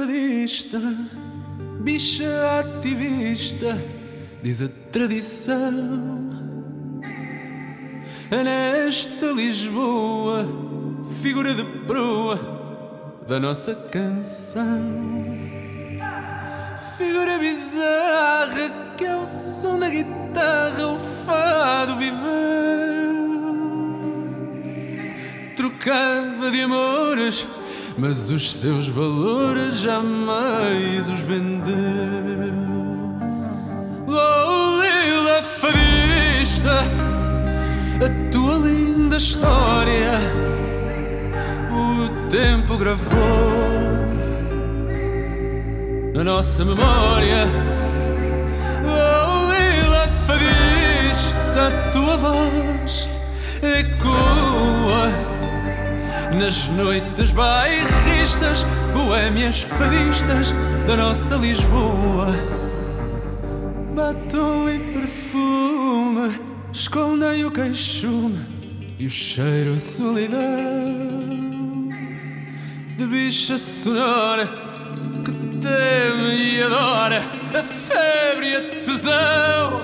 fadista, bicha ativista, diz a tradição. É nesta Lisboa, figura de proa da nossa canção. Figura bizarra que é o som da guitarra, o fado viveu. Trocava de amores mas os seus valores jamais os vendeu. Oh, Lila fadista, a tua linda história, o tempo gravou na nossa memória. Oh, Lila fadista, a tua voz ecoa nas noites bairristas, boémias fadistas da nossa Lisboa. Batom e perfume escondem o queixume e o cheiro a solidão de bicha sonora que teme e adora a febre e a tesão.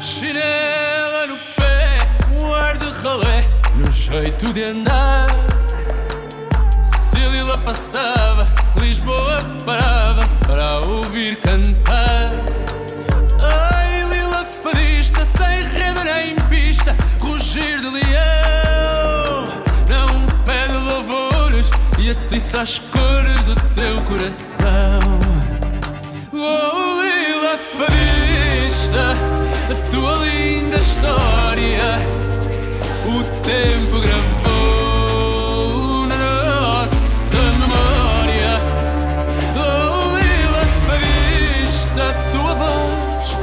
Chinela no pé, um ar de ralé jeito de andar. Se Lila passava, Lisboa parava para ouvir cantar. Ai, Lila fadista, sem rede nem pista, rugir de leão. Não pede louvores e atiça as cores do teu coração. Oh, Lila fadista, tempo gravou na nossa memória. Oh, Lila Fadista, tua voz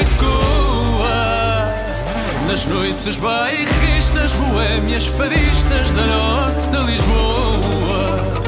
ecoa nas noites bairristas, boêmias fadistas da nossa Lisboa.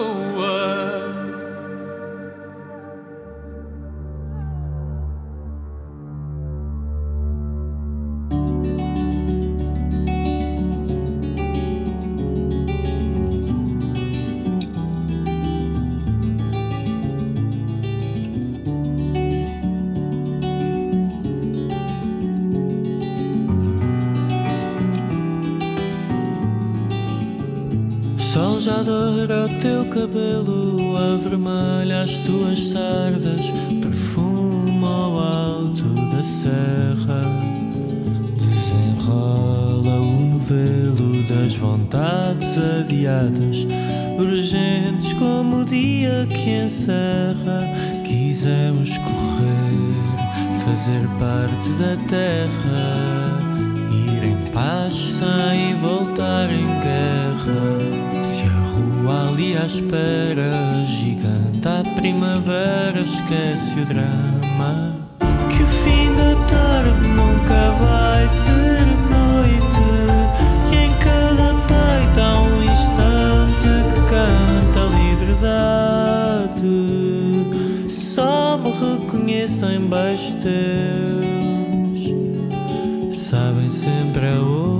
oh adoro ao teu cabelo, avermelha as tuas sardas, perfume ao alto da serra, desenrola o novelo das vontades adiadas, urgentes como o dia que encerra. Quisemos correr, fazer parte da terra, ir em paz sem voltar em guerra. Ali à espera, gigante. A primavera esquece o drama. Que o fim da tarde nunca vai ser noite. E em cada peito há um instante que canta a liberdade. Só me reconhecem baixo. Sabem sempre a hoje.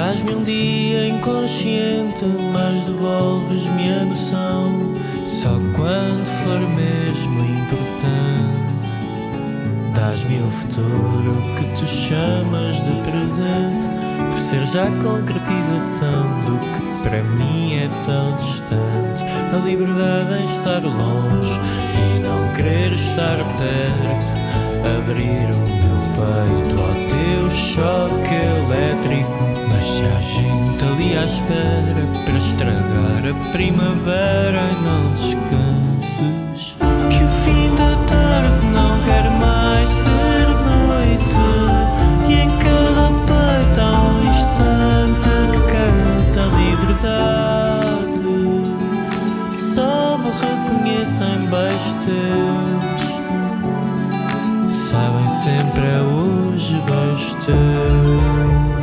Dás-me um dia inconsciente, mas devolves-me a noção só quando for mesmo importante. Dás-me o futuro que tu chamas de presente, por ser já a concretização do que para mim é tão distante. A liberdade em estar longe e não querer estar perto. Abrir o meu peito ao teu choque elétrico se há gente ali à espera para estragar a primavera, não descanses. Que o fim da tarde não quer mais ser noite. E em cada peito há um instante que canta a liberdade. Me reconhecem beijos teus. Sabem sempre é hoje beijos teus.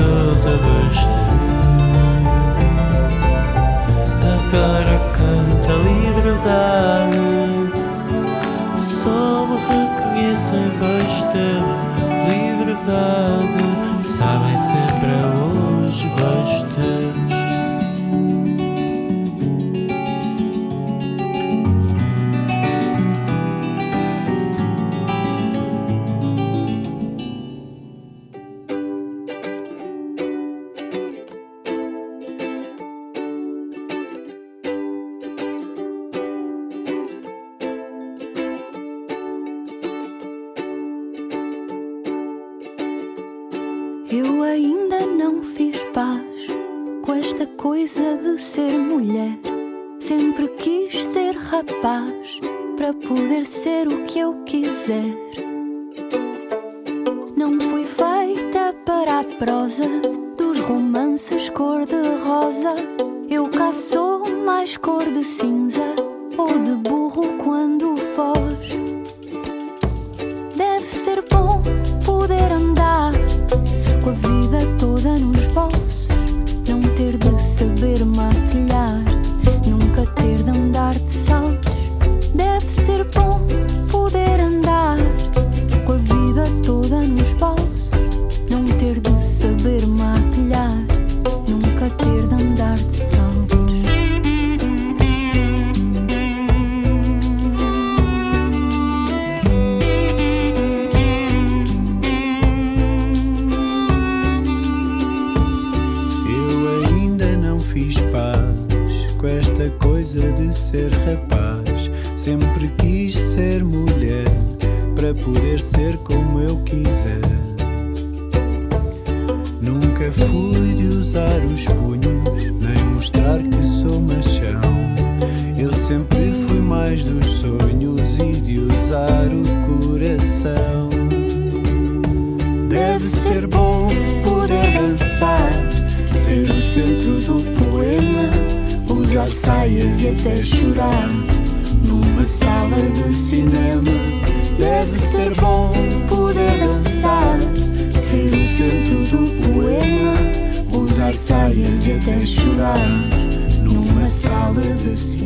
Solta beijos Agora canta a liberdade. Só me reconhecem teus. Liberdade. Coisa de ser mulher. Sempre quis ser rapaz para poder ser o que eu quiser. Não fui feita para a prosa dos romances cor-de-rosa. Eu cá sou mais cor de cinza ou de burro quando foge. Centro do poema, usar saias e até chorar numa sala de cinema. Deve ser bom poder dançar, ser o centro do poema, usar saias e até chorar numa sala de cinema.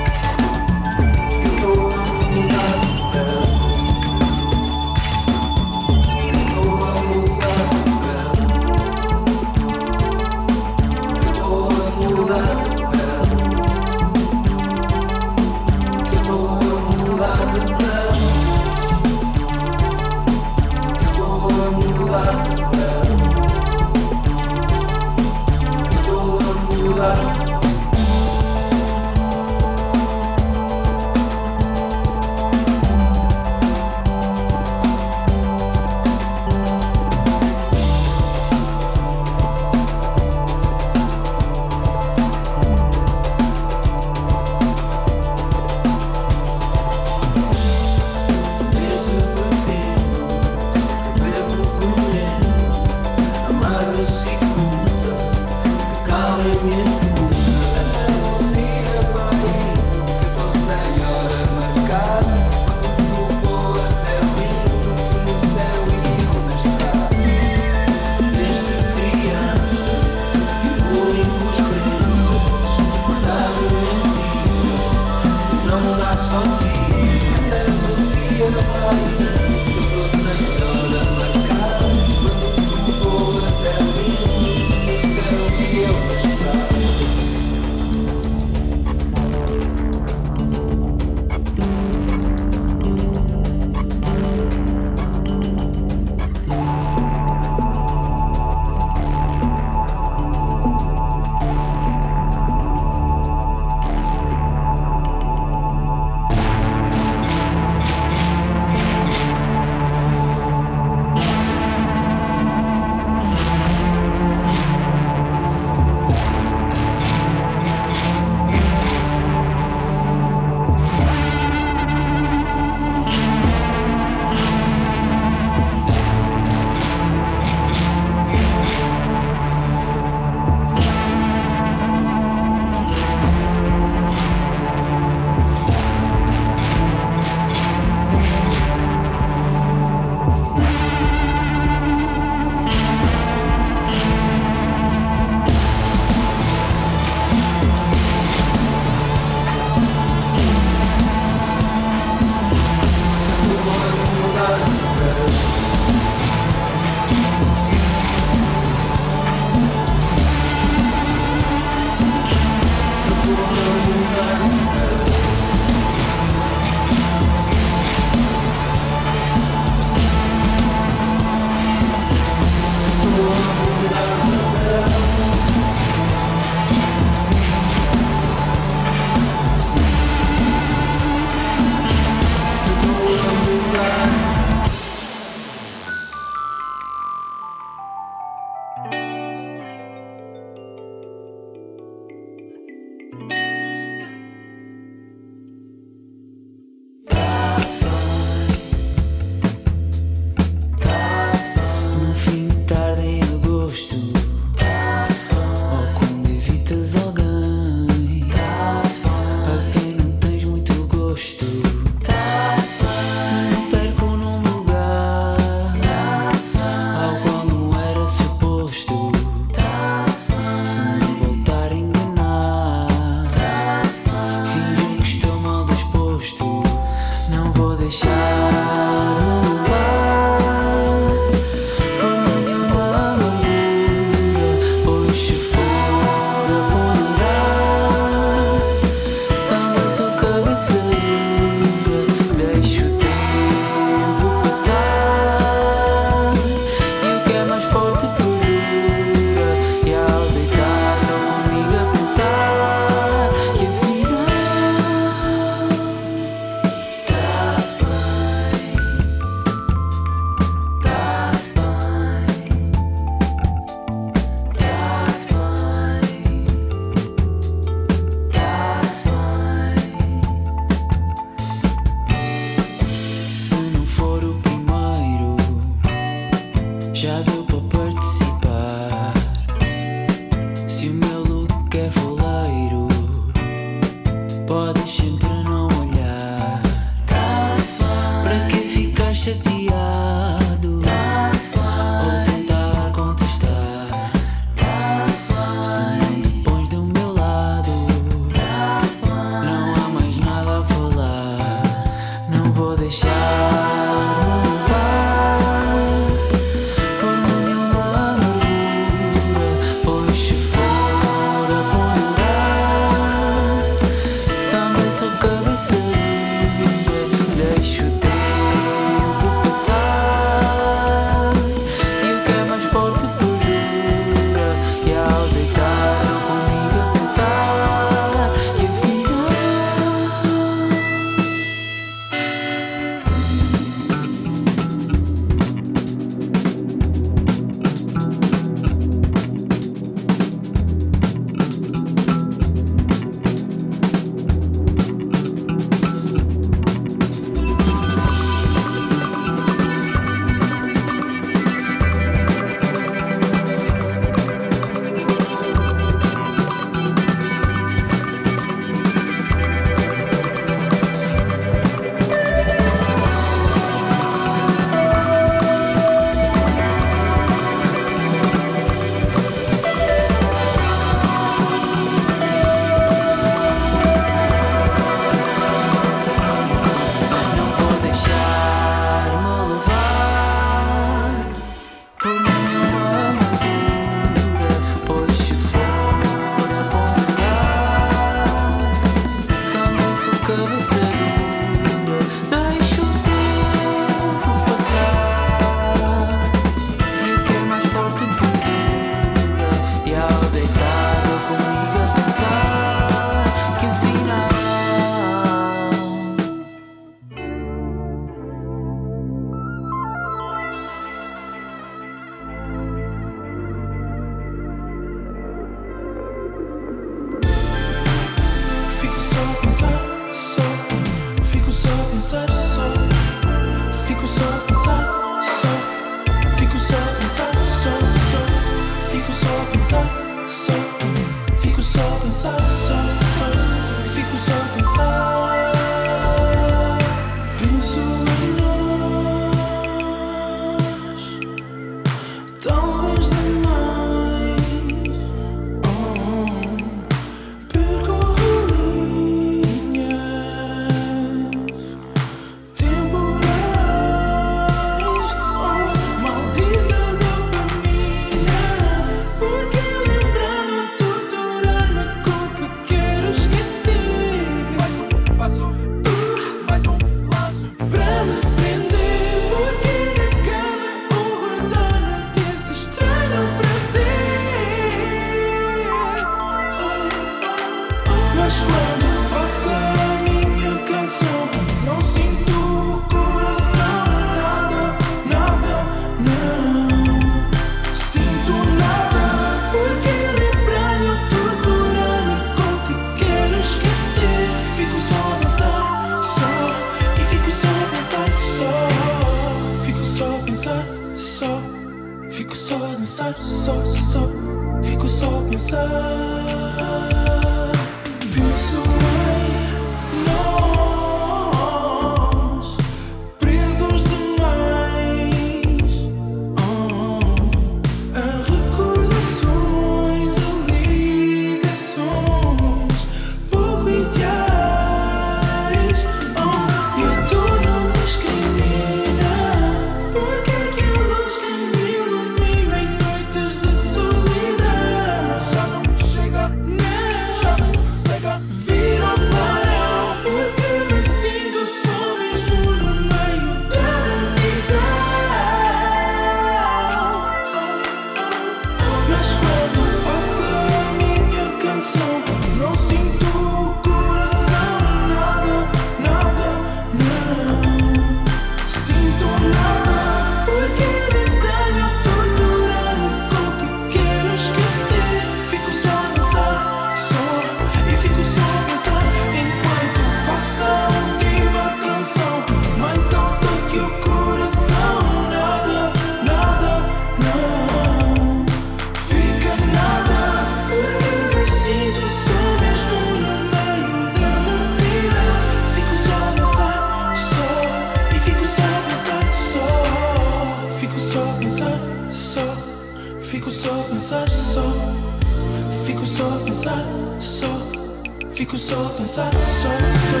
Fico só a pensar, só, só.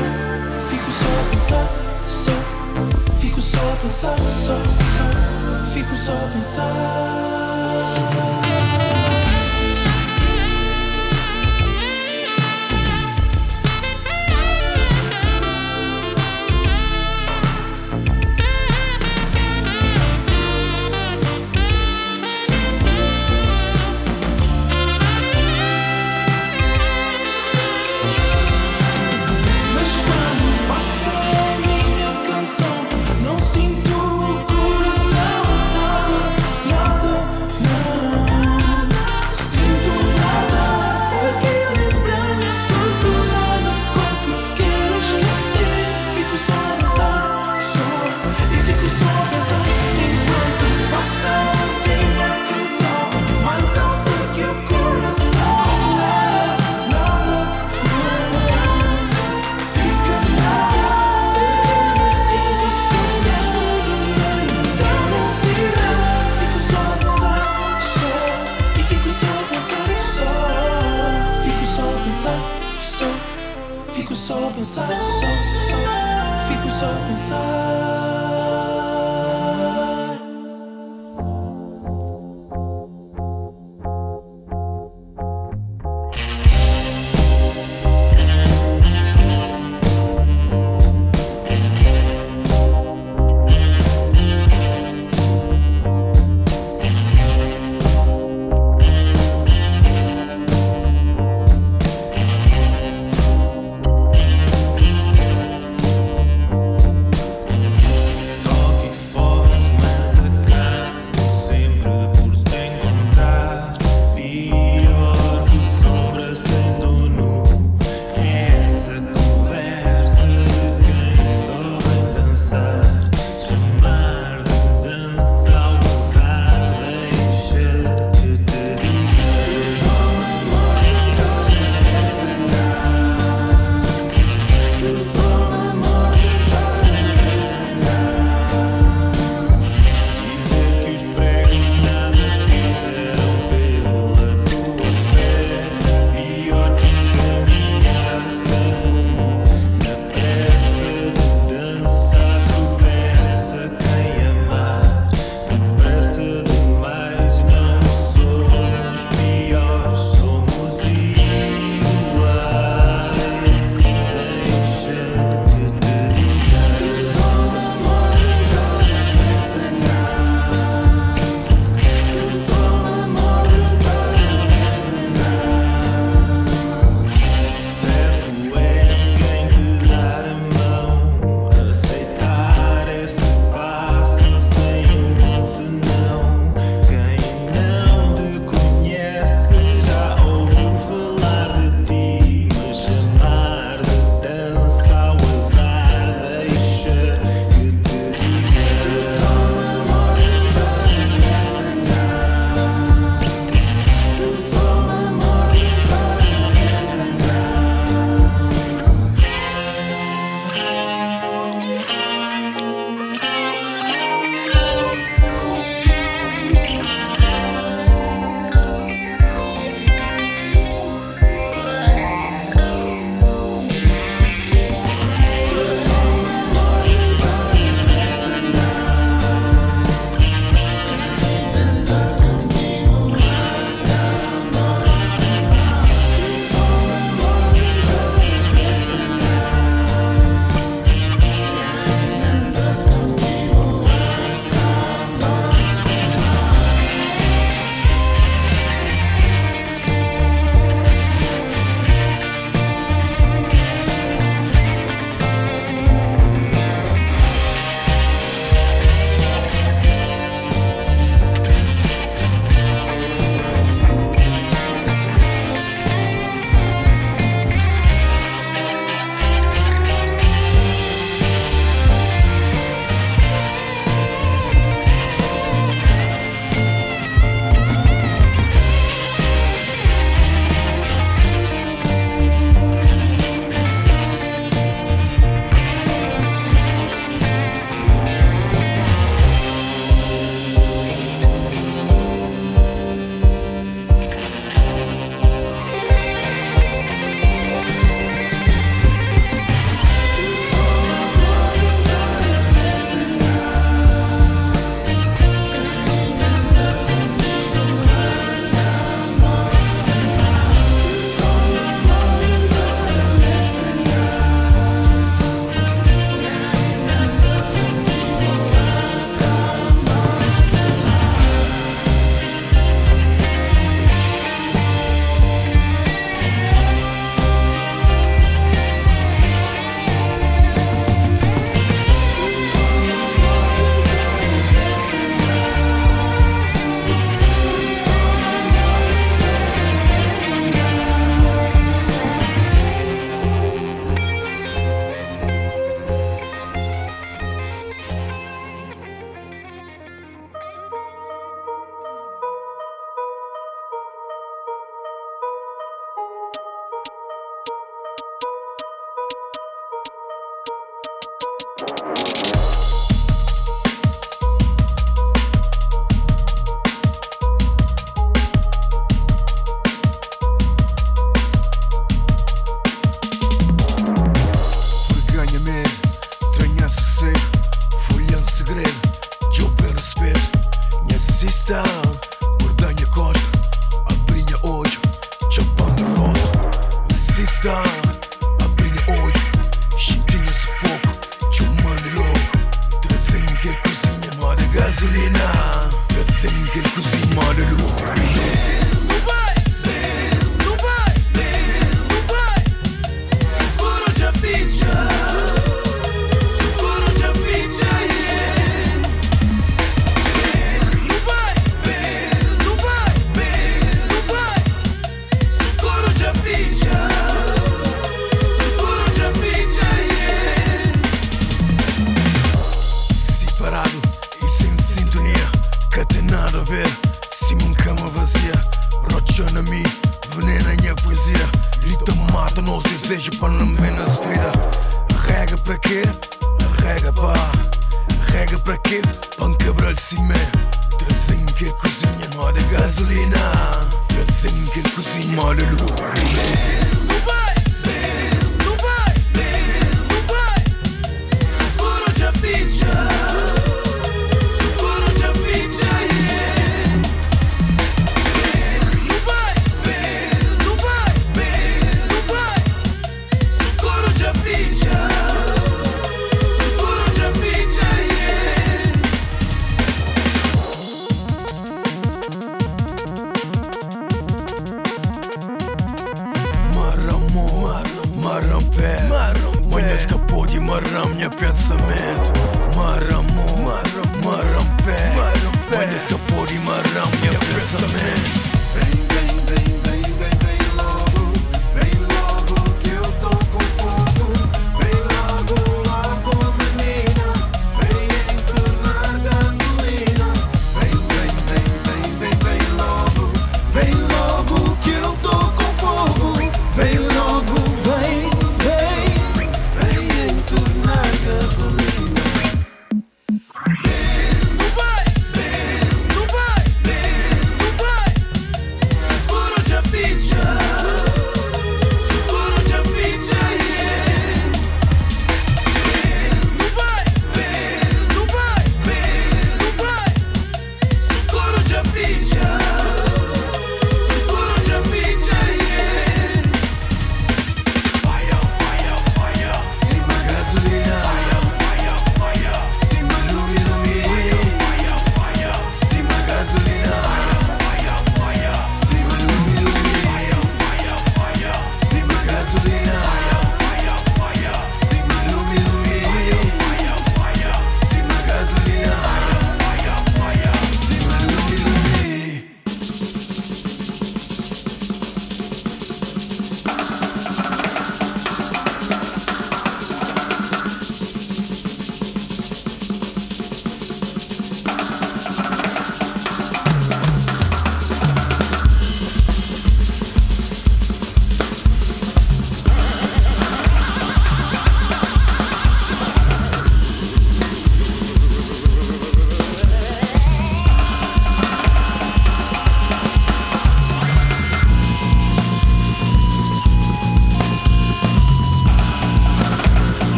Fico só a pensar, só. Fico só a pensar, só, só. Fico só a pensar. só, fico só a pensar, só, só, fico só a pensar.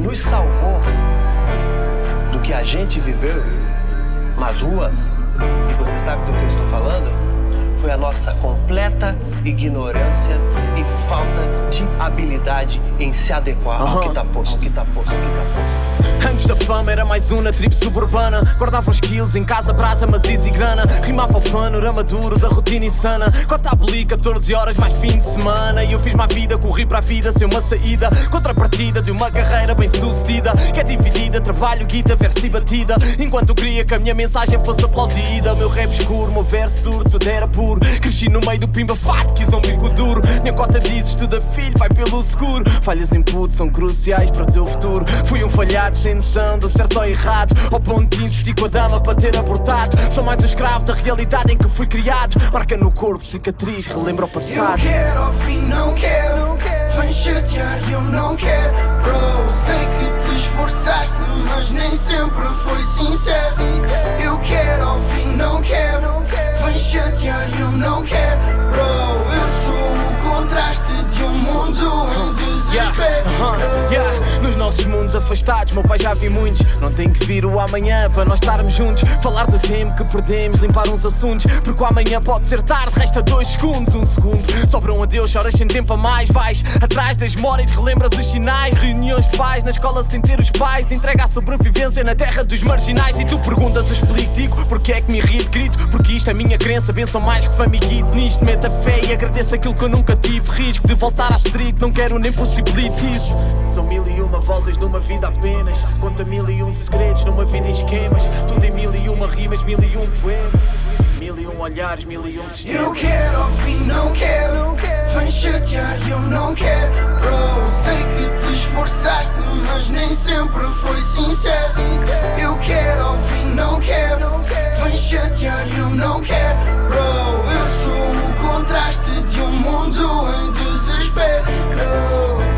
Nos, salvou do que a gente viveu nas ruas, e você sabe do que eu estou falando, foi a nossa completa ignorância e falta de habilidade em se adequar ao que tá posto, ao que tá posto, ao que tá posto. Antes da fama era mais um na tribo suburbana. Guardava os kills em casa, brasa, mas easy grana. Rimava o panorama duro da rotina insana. Cota aboli 14 horas mais fim de semana. E eu fiz uma vida, corri para a vida sem uma saída. Contrapartida de uma carreira bem sucedida. Que é dividida, trabalho, guita, verso e batida. Enquanto queria que a minha mensagem fosse aplaudida. Meu rap escuro, meu verso duro, tudo era puro Cresci no meio do pimba fato, quis um bico duro. Minha cota diz, estuda filho, vai pelo seguro. Falhas em puto são cruciais para o teu futuro. Fui um falhado sem noção do certo ou errado. Ao ponto de insistir com a dama para ter abortado. Sou mais um escravo da realidade em que fui criado. Marca no corpo, cicatriz, relembra o Eu passado quero ao fim, não quero. Vem chatear e eu não quero. Bro, sei que te esforçaste, mas nem sempre foi sincero. Eu quero fim, não quero. Vem chatear e eu não quero. Bro, mundos afastados, meu pai já vi muitos. Não tem que vir o amanhã para nós estarmos juntos. Falar do tempo que perdemos, limpar uns assuntos. Porque o amanhã pode ser tarde, resta dois segundos, um segundo. Sobra um adeus, choras sem tempo a mais. Vais atrás das memórias, relembras os sinais. Reuniões de pais na escola sem ter os pais. Entrega a sobrevivência na terra dos marginais. E tu perguntas, eu explico, digo, porque é que me irrito, grito. Porque isto é minha crença, benção mais que famiguito. Nisto meta fé e agradeço aquilo que eu nunca tive. Risco de voltar a strict, não quero nem possibilite isso. São mil e uma voltas numa vida apenas. Conta mil e um segredos numa vida em esquemas. Tudo em mil e uma rimas, mil e um poemas. Mil e um olhares, mil e um Eu sistemas. quero ao fim, não quero. Vem chatear e eu não quero. Bro, sei que te esforçaste, mas nem sempre foi sincero. Eu quero ao fim, não quero. Vem chatear e eu não quero. Bro, eu sou o contraste de um mundo em desespero.